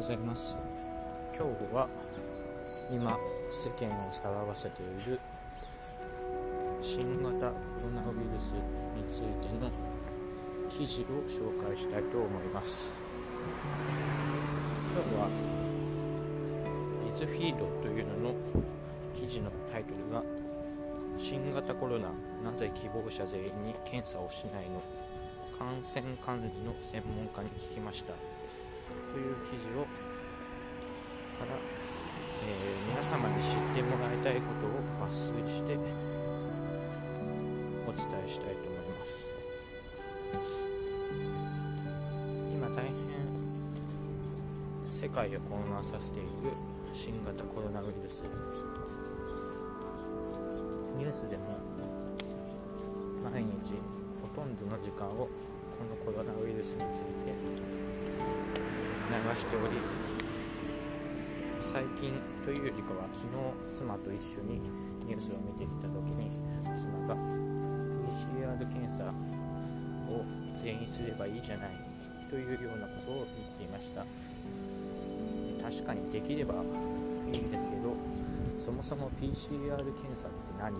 ございます。今日は今世間を騒がせている新型コロナウイルスについての記事を紹介したいと思います。今日はビズフィードというのの記事のタイトルが新型コロナなぜ希望者全員に検査をしないの？感染管理の専門家に聞きました。という記事をから、えー、皆様に知ってもらいたいことを抜粋してお伝えしたいと思います。今大変世界を混乱させている新型コロナウイルス。ニュースでも毎日ほとんどの時間をこのコロナウイルスについてしており最近というよりかは昨日妻と一緒にニュースを見ていた時に妻が PCR 検査を全員すればいいじゃないというようなことを言っていました。確かにできればいいんですけどそもそも PCR 検査って何？ど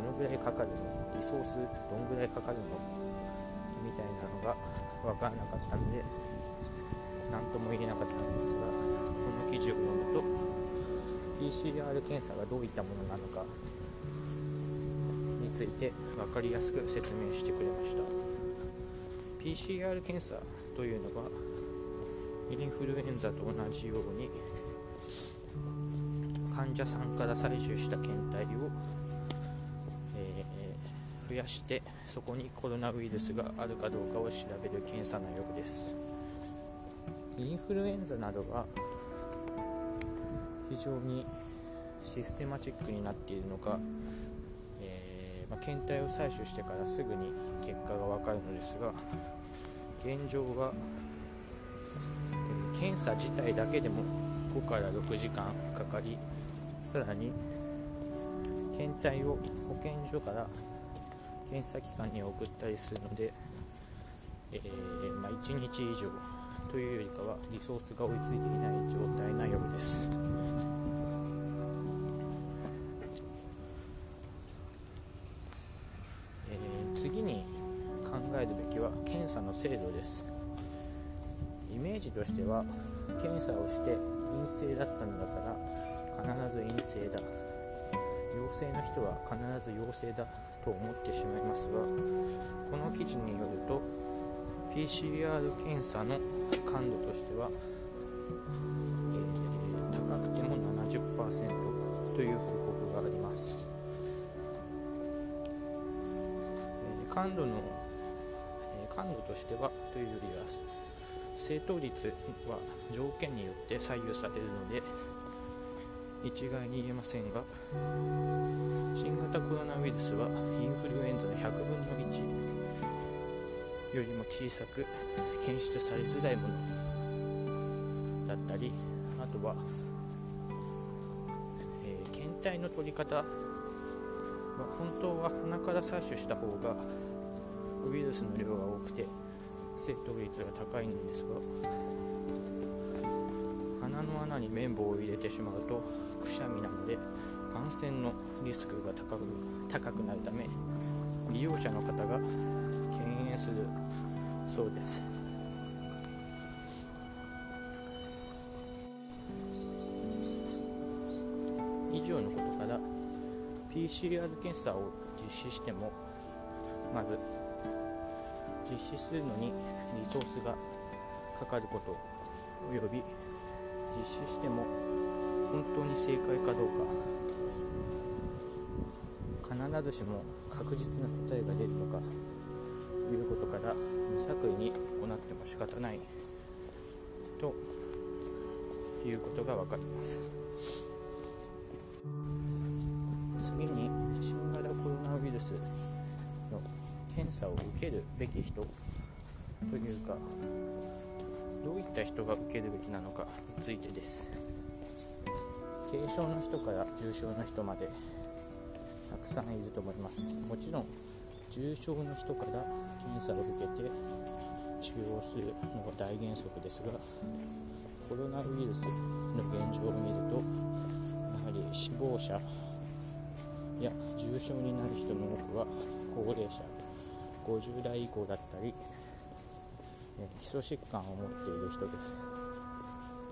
のぐらいかかるの？リソースどんぐらいかかるの？みたいなのが分からなかったので何とも言えなかったんですがこの記事を読むと PCR 検査がどういったものなのかについて分かりやすく説明してくれました。PCR 検査というのはインフルエンザと同じように患者さんから採取した検体を、えー、増やしてそこにコロナウイルスがあるかどうかを調べる検査のようです。インフルエンザなどは非常にシステマチックになっているのか、えー、まあ、検体を採取してからすぐに結果が分かるのですが現状は、検査自体だけでも5から6時間かかりさらに検体を保健所から検査機関に送ったりするので、えー、まあ、1日以上というよりかはリソースが追いついていない状態なようです。えー、次に考えるべきは検査の精度ですイメージとしては検査をして陰性だったのだから必ず陰性だ陽性の人は必ず陽性だと思ってしまいますがこの記事によると PCR 検査の感度としては、えー、高くても70%という報告があります、えー、感度の、えー、感度としてはというよりは正答率は条件によって左右されるので一概に言えませんが新型コロナウイルスはインフルエンザの100分の1よりも小さく検出されづらいものだったりあとは、えー、検体の取り方は本当は鼻から採取した方がウイルスの量が多くて正答率が高いんですが鼻の穴に綿棒を入れてしまうとくしゃみなので感染のリスクが高く高くなるため利用者の方がする。そうです。以上のことから PCR 検査を実施してもまず実施するのにリソースがかかることおよび実施しても本当に正解かどうか。必ずしも確実な答えが出るのかいうことから無作為に行っても仕方ないということが分かります。次に新型コロナウイルスの検査を受けるべき人というかどういった人が受けるべきなのかについてです。軽症の人から重症の人までたくさんいると思います。もちろん重症の人から検査を受けて治療するのが大原則ですがコロナウイルスの現状を見るとやはり死亡者や重症になる人の多くは高齢者50代以降だったり基礎疾患を持っている人です。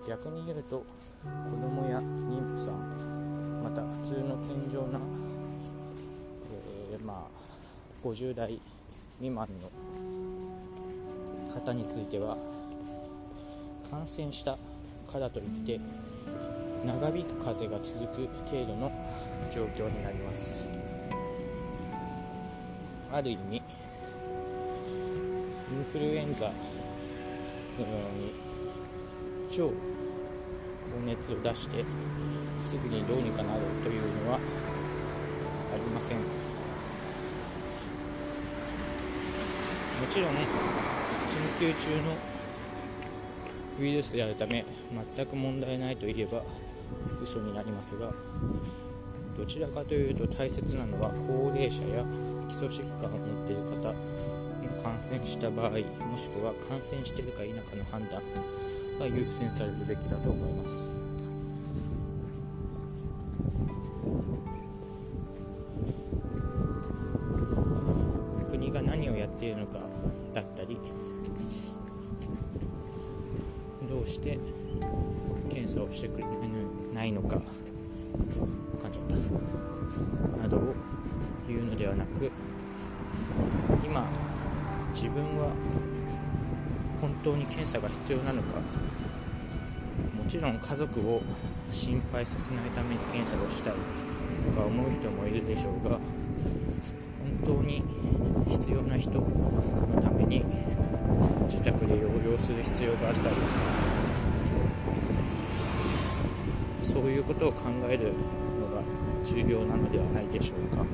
逆に言うと子供や妊婦さんまた普通の健常な、えー、まあ、50代未満の方については感染したからといって長引く風が続く程度の状況になります。ある意味インフルエンザのように超高熱を出してすぐにどうにかなるというのはありません。ちろん緊急中のウイルスであるため全く問題ないといえば嘘になりますがどちらかというと大切なのは高齢者や基礎疾患を持っている方の感染した場合もしくは感染しているか否かの判断が優先されるべきだと思います。っているのかだったり。どうして検査をしてくれないのかなどを言うのではなく今自分は本当に検査が必要なのかもちろん家族を心配させないために検査をしたいとか思う人もいるでしょうが本当に必要な人のために自宅で療養する必要があったりそういうことを考えるのが重要なのではないでしょうか。